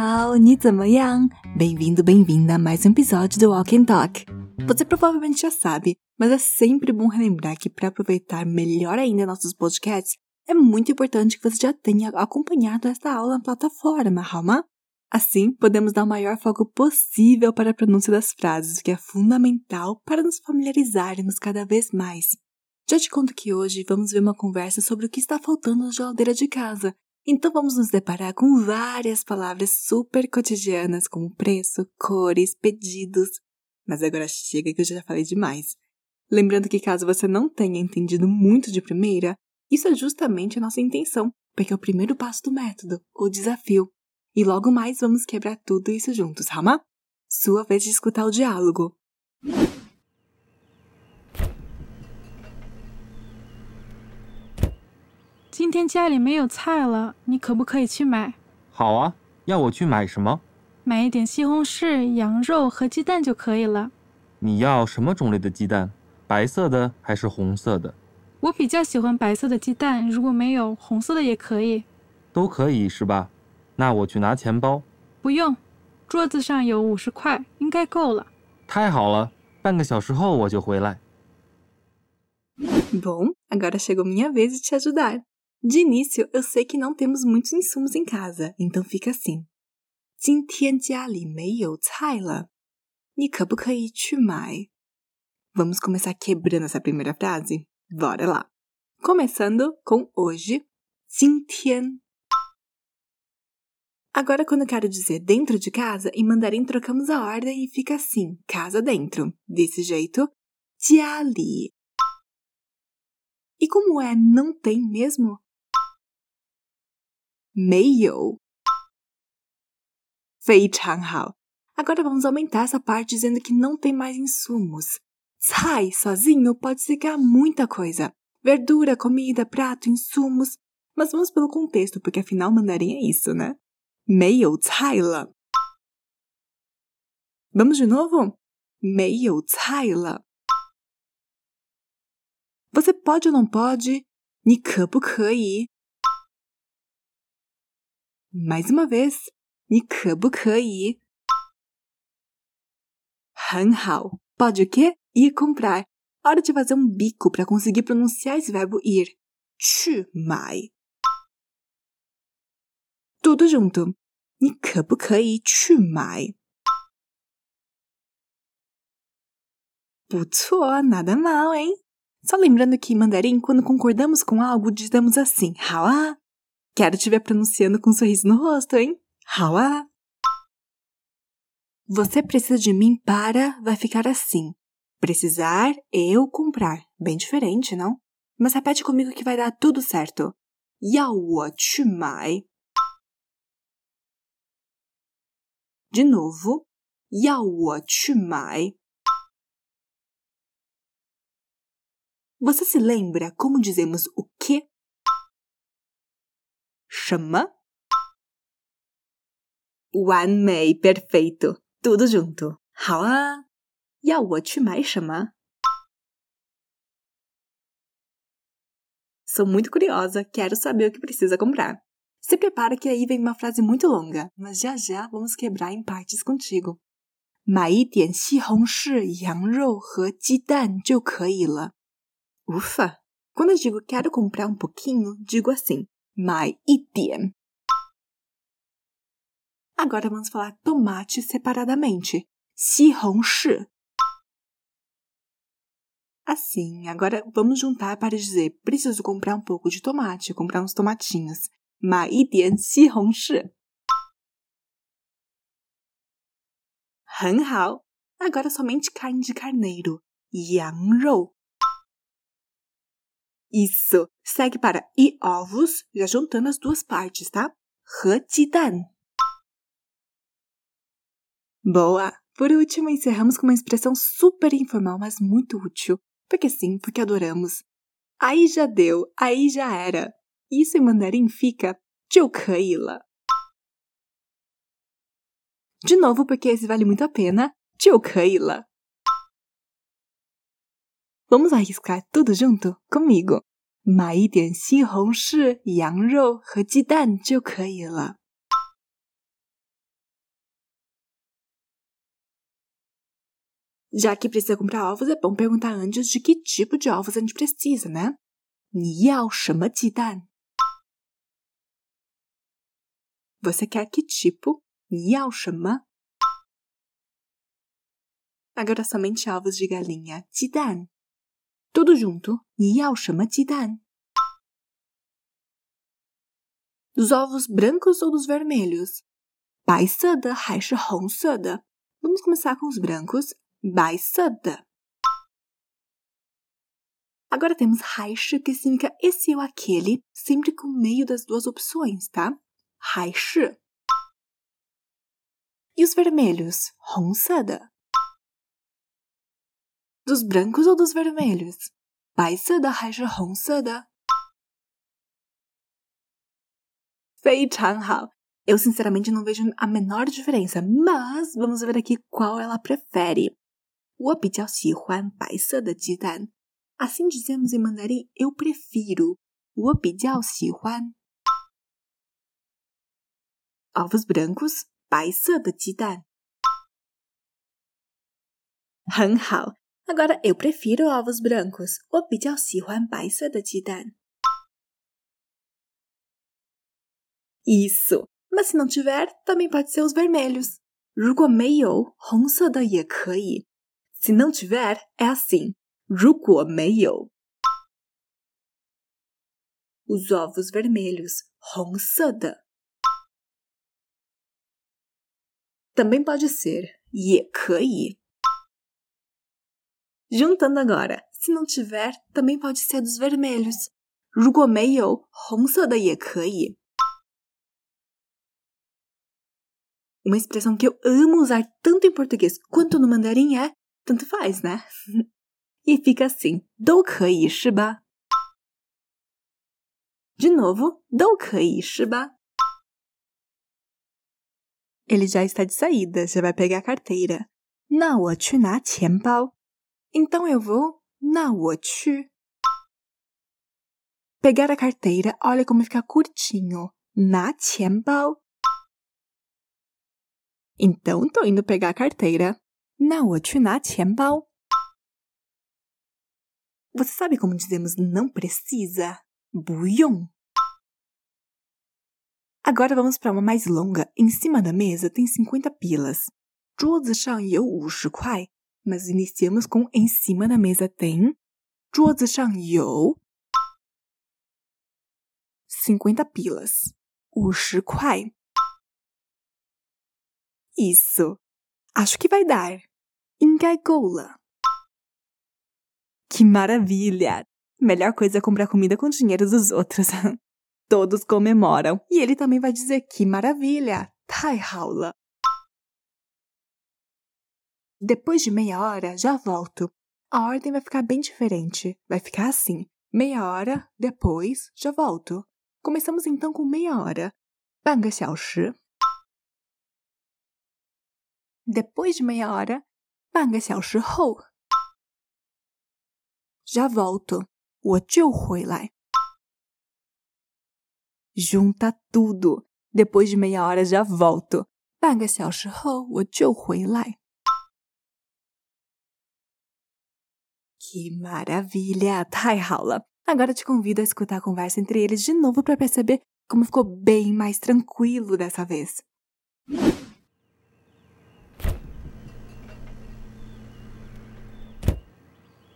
好，你怎么样？Bem-vindo, bem-vinda a mais um episódio do Walk and Talk. Você provavelmente já sabe, mas é sempre bom relembrar que para aproveitar melhor ainda nossos podcasts, é muito importante que você já tenha acompanhado esta aula na plataforma, Rama. Assim, podemos dar o maior foco possível para a pronúncia das frases, o que é fundamental para nos familiarizarmos cada vez mais. Já te conto que hoje vamos ver uma conversa sobre o que está faltando na geladeira de casa. então vamos nos deparar com várias palavras super cotidianas, como preço, cores, pedidos. Mas agora chega que eu já falei demais. Lembrando que caso você não tenha entendido muito de primeira, isso é justamente a nossa intenção, porque é o primeiro passo do método, o desafio. E logo mais vamos quebrar tudo isso juntos, Rama? Sua vez de escutar o diálogo. 今天家里没有菜了，你可不可以去买？好啊，要我去买什么？买一点西红柿、羊肉和鸡蛋就可以了。你要什么种类的鸡蛋？白色的还是红色的？我比较喜欢白色的鸡蛋，如果没有红色的也可以。都可以是吧？那我去拿钱包。不用，桌子上有五十块，应该够了。太好了，半个小时后我就回来。Bom, agora chegou minha vez de te ajudar. De início, eu sei que não temos muitos insumos em casa, então fica assim. 今天家里没有菜了，你可不可以去买？Vamos começar quebrando essa primeira frase? Bora lá! Começando com hoje, 今天 Agora, quando eu quero dizer dentro de casa, em mandarim trocamos a ordem e fica assim: casa dentro. Desse jeito, 家里。E como é não tem mesmo? 没有。非常好。Agora vamos aumentar essa parte dizendo que não tem mais insumos. Cai sozinho pode significar muita coisa: verdura, comida, prato, insumos. Mas vamos pelo contexto, porque afinal mandarim é isso, né? 没有菜了。Vamos de novo? 没有菜了。Você pode ou não pode? 你可不可以 ？Mais uma vez, 你可不可以？很好。Pode o quê? Ir comprar. Hora de fazer um bico para conseguir pronunciar esse verbo ir. 去买。Tudo junto. 你可不可以去买？不错，nada mal, hein? Só lembrando que em mandarim, quando concordamos com algo, dizemos assim, 好啊。 Quero te ver pronunciando com um sorriso no rosto, hein? Hawa! Você precisa de mim para vai ficar assim. Precisar, eu comprar. Bem diferente, não? Mas repete comigo que vai dar tudo certo. Yao mai. De novo. Yao mai. Você se lembra como dizemos o 什么？完美，perfeito, tudo junto. 好啊，要我去买什么？Sou muito curiosa, quero saber o que precisa comprar. Se prepara que aí vem uma frase muito longa, mas já já vamos quebrar em partes contigo. 买一点西红柿、羊肉和鸡蛋就可以了。Ufa! Quando eu digo quero comprar um pouquinho, digo assim: 买一点。Agora vamos falar tomate separadamente. 西红柿。Assim, agora vamos juntar para dizer preciso comprar um pouco de tomate, comprar uns tomatinhos. 买一点西红柿。很好。Agora somente carne de carneiro. 羊肉。 Isso. Segue para e ovos, já juntando as duas partes, tá? 和鸡蛋。Boa! Por último, encerramos com uma expressão super informal, mas muito útil. Porque sim, porque adoramos. Aí já deu, aí já era. Isso em mandarim fica 就可以了。De novo, porque esse vale muito a pena, 就可以了。 Vamos arriscar tudo junto comigo. Já que precisa comprar ovos, é bom perguntar antes de que tipo de ovos a gente precisa, né? 你要什么鸡蛋? Você quer que tipo? 你要什么? Agora somente ovos de galinha. 鸡蛋 Tudo junto. 你要什么鸡蛋? Dos ovos brancos ou dos vermelhos? 白色的还是红色的? Vamos começar com os brancos. 白色的. Agora temos 还是, que significa esse ou aquele, sempre com o meio das duas opções, tá? 还是. E os vermelhos? 红色的. Dos brancos ou dos vermelhos? 白色的还是红色的？非常好！eu sinceramente não vejo a menor diferença, mas vamos ver aqui qual ela prefere. 我比较喜欢白色的鸡蛋。Assim dizemos em mandarim, eu prefiro. 我比较喜欢 ovos brancos, 白色的鸡蛋。很好 ，agora eu prefiro ovos brancos. 我比较喜欢白色的鸡蛋。Isso. Mas se não tiver, também pode ser os vermelhos. 如果没有，红色的也可以。Se não tiver, é assim. 如果没有 os ovos vermelhos, 红色的 também pode ser 也可以 Juntando agora, se não tiver, também pode ser dos vermelhos. 如果没有，红色的也可以。Uma expressão que eu amo usar tanto em português quanto no mandarim é tanto faz, né? e fica assim: 都可以是吧? De novo, 都可以是吧? Ele já está de saída, já vai pegar a carteira. 那我去拿钱包. Então eu vou 那我去 pegar a carteira. Olha como fica curtinho. 拿钱包 então, tô indo pegar a carteira. 那我去拿钱包. Você sabe como dizemos não precisa? 不用. Agora vamos para uma mais longa. Em cima da mesa tem 50 pilas. 桌子上有50块. Mas iniciamos com em cima da mesa tem. 桌子上有 50 pilas. 50块 isso. Acho que vai dar. Engaigola. Que maravilha! Melhor coisa é comprar comida com dinheiro dos outros. Todos comemoram. E ele também vai dizer que maravilha! Tai haula. Depois de meia hora, já volto. A ordem vai ficar bem diferente. Vai ficar assim: meia hora, depois, já volto. Começamos então com meia hora. 半个小时 depois de meia hora, 半个小时后 já volto, 我就回来 junta tudo, depois de meia hora já volto, 半个小时后我就回来 Que maravilha! 太好了! Agora te convido a escutar a conversa entre eles de novo para perceber como ficou bem mais tranquilo dessa vez.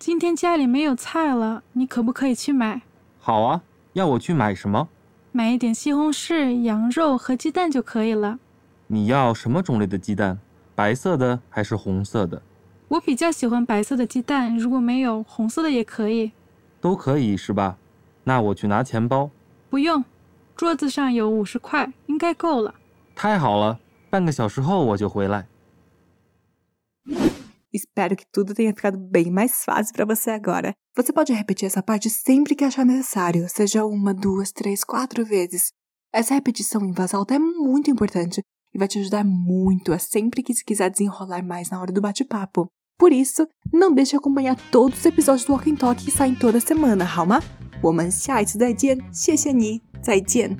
今天家里没有菜了，你可不可以去买？好啊，要我去买什么？买一点西红柿、羊肉和鸡蛋就可以了。你要什么种类的鸡蛋？白色的还是红色的？我比较喜欢白色的鸡蛋，如果没有，红色的也可以。都可以是吧？那我去拿钱包。不用，桌子上有五十块，应该够了。太好了，半个小时后我就回来。Espero que tudo tenha ficado bem mais fácil para você agora. Você pode repetir essa parte sempre que achar necessário, seja uma, duas, três, quatro vezes. Essa repetição em voz alta é muito importante e vai te ajudar muito a sempre que se quiser desenrolar mais na hora do bate-papo. Por isso, não deixe de acompanhar todos os episódios do Walk and Talk que saem toda semana, 好吗？我们下一次再见，谢谢你，再见。